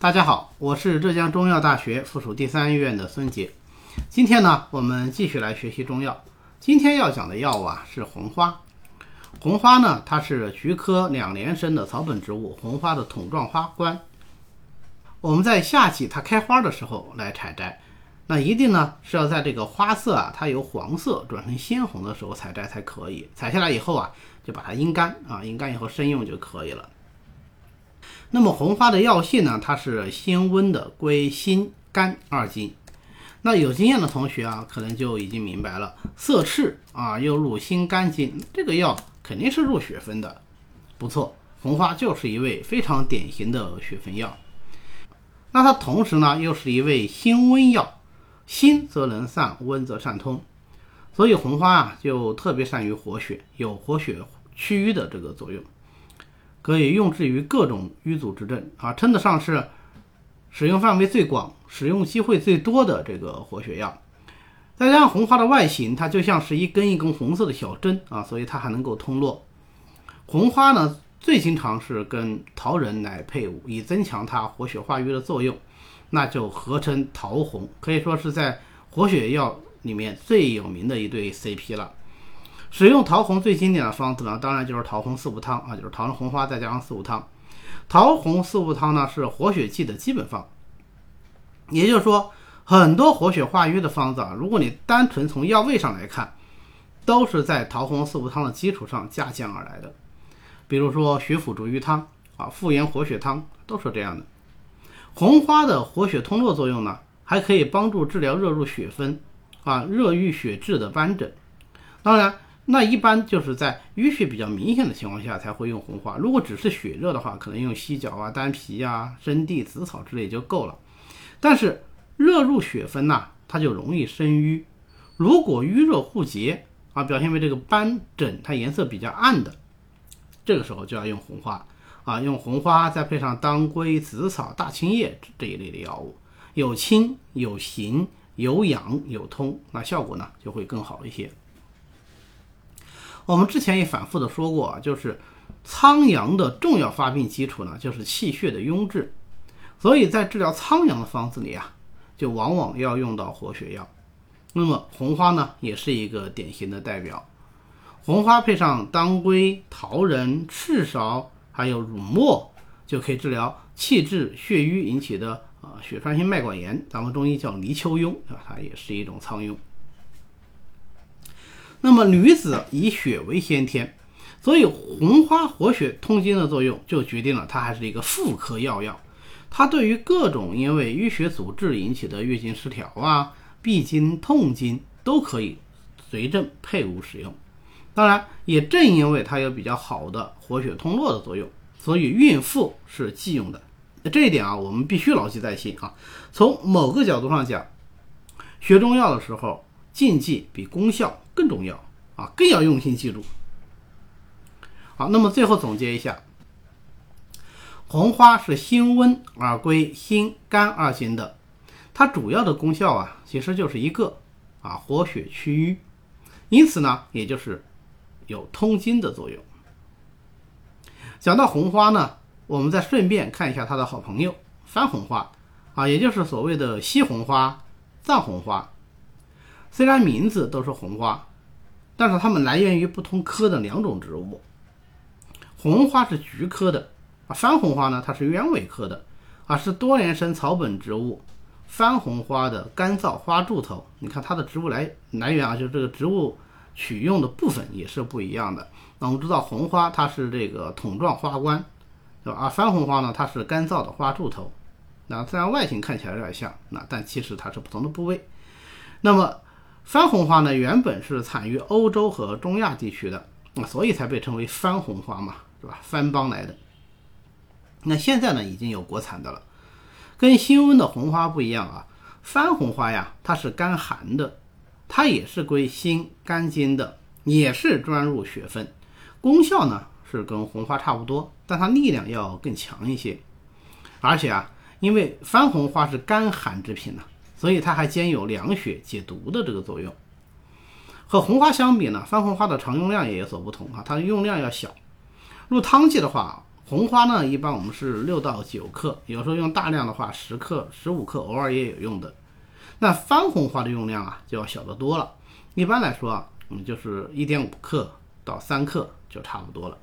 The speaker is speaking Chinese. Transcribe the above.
大家好，我是浙江中医药大学附属第三医院的孙杰。今天呢，我们继续来学习中药。今天要讲的药物啊是红花。红花呢，它是菊科两年生的草本植物，红花的筒状花冠。我们在夏季它开花的时候来采摘，那一定呢是要在这个花色啊它由黄色转成鲜红的时候采摘才可以。采下来以后啊，就把它阴干啊，阴干以后生用就可以了。那么红花的药性呢，它是辛温的，归心肝二经。那有经验的同学啊，可能就已经明白了，色赤啊又入心肝经，这个药肯定是入血分的。不错，红花就是一味非常典型的血分药。那它同时呢，又是一味辛温药，辛则能散，温则善通，所以红花啊就特别善于活血，有活血祛瘀的这个作用。可以用之于各种瘀阻之症啊，称得上是使用范围最广、使用机会最多的这个活血药。再加上红花的外形，它就像是一根一根红色的小针啊，所以它还能够通络。红花呢，最经常是跟桃仁来配伍，以增强它活血化瘀的作用，那就合称桃红，可以说是在活血药里面最有名的一对 CP 了。使用桃红最经典的方子呢，当然就是桃红四物汤啊，就是桃仁红花再加上四物汤。桃红四物汤呢是活血剂的基本方，也就是说，很多活血化瘀的方子啊，如果你单纯从药味上来看，都是在桃红四物汤的基础上加降而来的。比如说血府逐瘀汤啊、复原活血汤都是这样的。红花的活血通络作用呢，还可以帮助治疗热入血分啊、热郁血滞的斑疹。当然。那一般就是在淤血比较明显的情况下才会用红花，如果只是血热的话，可能用犀角啊、丹皮啊、生地、紫草之类就够了。但是热入血分呐，它就容易生瘀。如果瘀热互结啊，表现为这个斑疹它颜色比较暗的，这个时候就要用红花啊，用红花再配上当归、紫草、大青叶这一类的药物，有清有行有养有通，那效果呢就会更好一些。我们之前也反复的说过啊，就是苍阳的重要发病基础呢，就是气血的壅滞，所以在治疗苍阳的方子里啊，就往往要用到活血药。那么红花呢，也是一个典型的代表。红花配上当归、桃仁、赤芍，还有乳沫，就可以治疗气滞血瘀引起的啊血栓性脉管炎，咱们中医叫泥鳅痈啊，它也是一种苍痈。那么女子以血为先天，所以红花活血通经的作用就决定了它还是一个妇科药药。它对于各种因为淤血阻滞引起的月经失调啊、闭经、痛经都可以随症配伍使用。当然，也正因为它有比较好的活血通络的作用，所以孕妇是忌用的。这一点啊，我们必须牢记在心啊。从某个角度上讲，学中药的时候，禁忌比功效。更重要啊，更要用心记住。好，那么最后总结一下，红花是辛温而归心肝二经的，它主要的功效啊，其实就是一个啊，活血祛瘀，因此呢，也就是有通经的作用。讲到红花呢，我们再顺便看一下它的好朋友番红花啊，也就是所谓的西红花、藏红花。虽然名字都是红花，但是它们来源于不同科的两种植物。红花是菊科的，啊，番红花呢，它是鸢尾科的，啊，是多年生草本植物。番红花的干燥花柱头，你看它的植物来来源啊，就是这个植物取用的部分也是不一样的。那我们知道红花它是这个筒状花冠，对吧？啊，番红花呢，它是干燥的花柱头。那虽然外形看起来有点像，那但其实它是不同的部位。那么番红花呢，原本是产于欧洲和中亚地区的，啊，所以才被称为番红花嘛，是吧？番邦来的。那现在呢，已经有国产的了。跟新温的红花不一样啊，番红花呀，它是甘寒的，它也是归心肝经的，也是专入血分，功效呢是跟红花差不多，但它力量要更强一些。而且啊，因为番红花是甘寒之品呢。所以它还兼有凉血解毒的这个作用。和红花相比呢，番红花的常用量也有所不同啊，它的用量要小。入汤剂的话，红花呢，一般我们是六到九克，有时候用大量的话，十克、十五克，偶尔也有用的。那番红花的用量啊，就要小得多了。一般来说啊，嗯，就是一点五克到三克就差不多了。